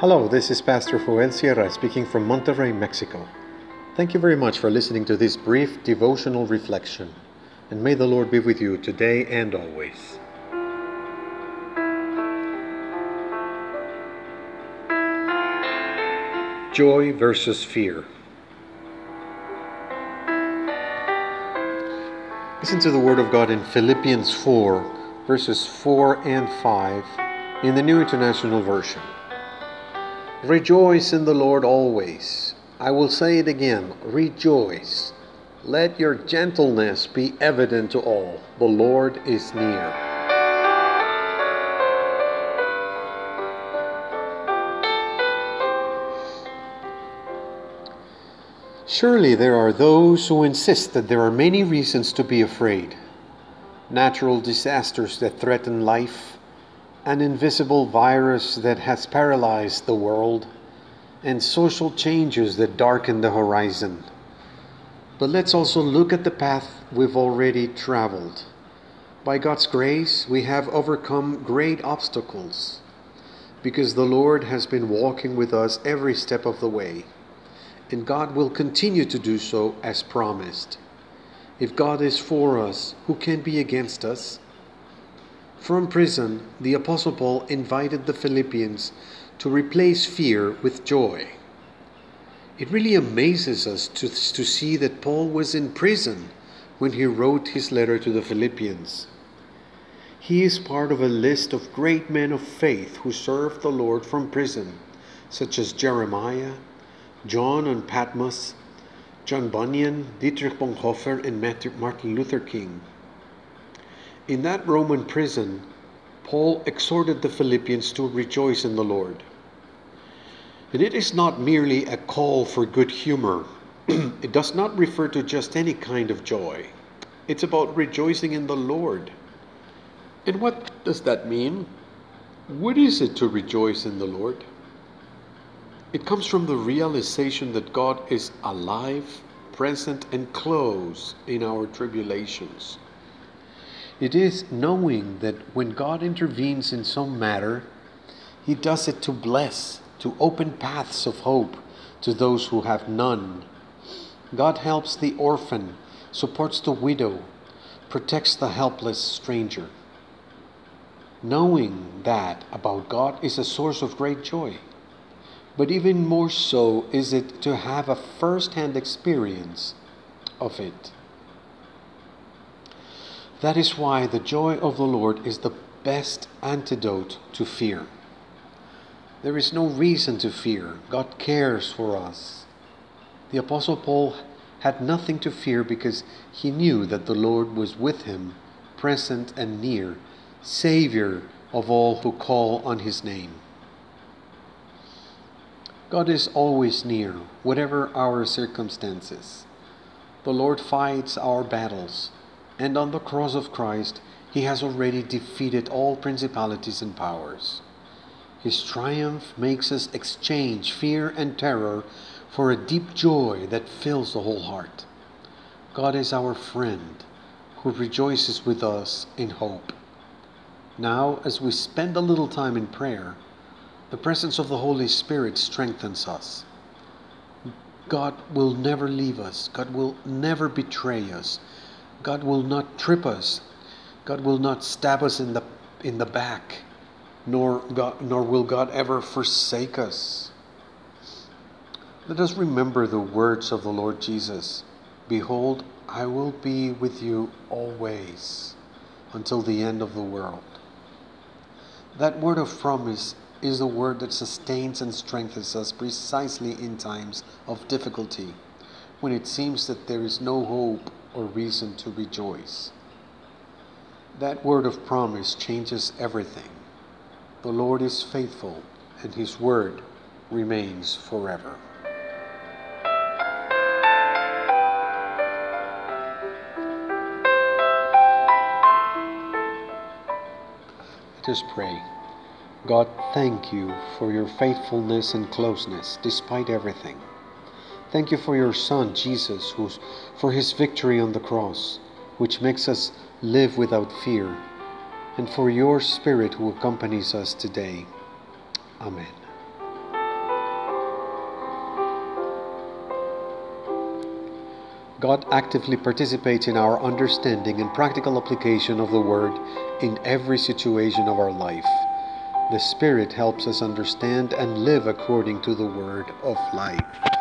Hello, this is Pastor Joel Sierra speaking from Monterrey, Mexico. Thank you very much for listening to this brief devotional reflection, and may the Lord be with you today and always. Joy versus fear. Listen to the Word of God in Philippians 4, verses 4 and 5 in the New International Version. Rejoice in the Lord always. I will say it again rejoice. Let your gentleness be evident to all. The Lord is near. Surely there are those who insist that there are many reasons to be afraid natural disasters that threaten life, an invisible virus that has paralyzed the world, and social changes that darken the horizon. But let's also look at the path we've already traveled. By God's grace, we have overcome great obstacles because the Lord has been walking with us every step of the way and God will continue to do so as promised. If God is for us, who can be against us? From prison, the Apostle Paul invited the Philippians to replace fear with joy. It really amazes us to, to see that Paul was in prison when he wrote his letter to the Philippians. He is part of a list of great men of faith who served the Lord from prison, such as Jeremiah, John on Patmos, John Bunyan, Dietrich Bonhoeffer, and Martin Luther King. In that Roman prison, Paul exhorted the Philippians to rejoice in the Lord. And it is not merely a call for good humor. it does not refer to just any kind of joy. It's about rejoicing in the Lord. And what does that mean? What is it to rejoice in the Lord? It comes from the realization that God is alive, present, and close in our tribulations. It is knowing that when God intervenes in some matter, He does it to bless, to open paths of hope to those who have none. God helps the orphan, supports the widow, protects the helpless stranger. Knowing that about God is a source of great joy. But even more so is it to have a first hand experience of it. That is why the joy of the Lord is the best antidote to fear. There is no reason to fear. God cares for us. The Apostle Paul had nothing to fear because he knew that the Lord was with him, present and near, Savior of all who call on his name. God is always near, whatever our circumstances. The Lord fights our battles, and on the cross of Christ, He has already defeated all principalities and powers. His triumph makes us exchange fear and terror for a deep joy that fills the whole heart. God is our friend who rejoices with us in hope. Now, as we spend a little time in prayer, the presence of the Holy Spirit strengthens us. God will never leave us. God will never betray us. God will not trip us. God will not stab us in the in the back. Nor God, nor will God ever forsake us. Let us remember the words of the Lord Jesus. Behold, I will be with you always until the end of the world. That word of promise is the word that sustains and strengthens us precisely in times of difficulty, when it seems that there is no hope or reason to rejoice. That word of promise changes everything. The Lord is faithful, and His word remains forever. Let us pray. God, thank you for your faithfulness and closeness despite everything. Thank you for your Son, Jesus, who's, for his victory on the cross, which makes us live without fear, and for your Spirit who accompanies us today. Amen. God actively participates in our understanding and practical application of the Word in every situation of our life. The Spirit helps us understand and live according to the Word of life.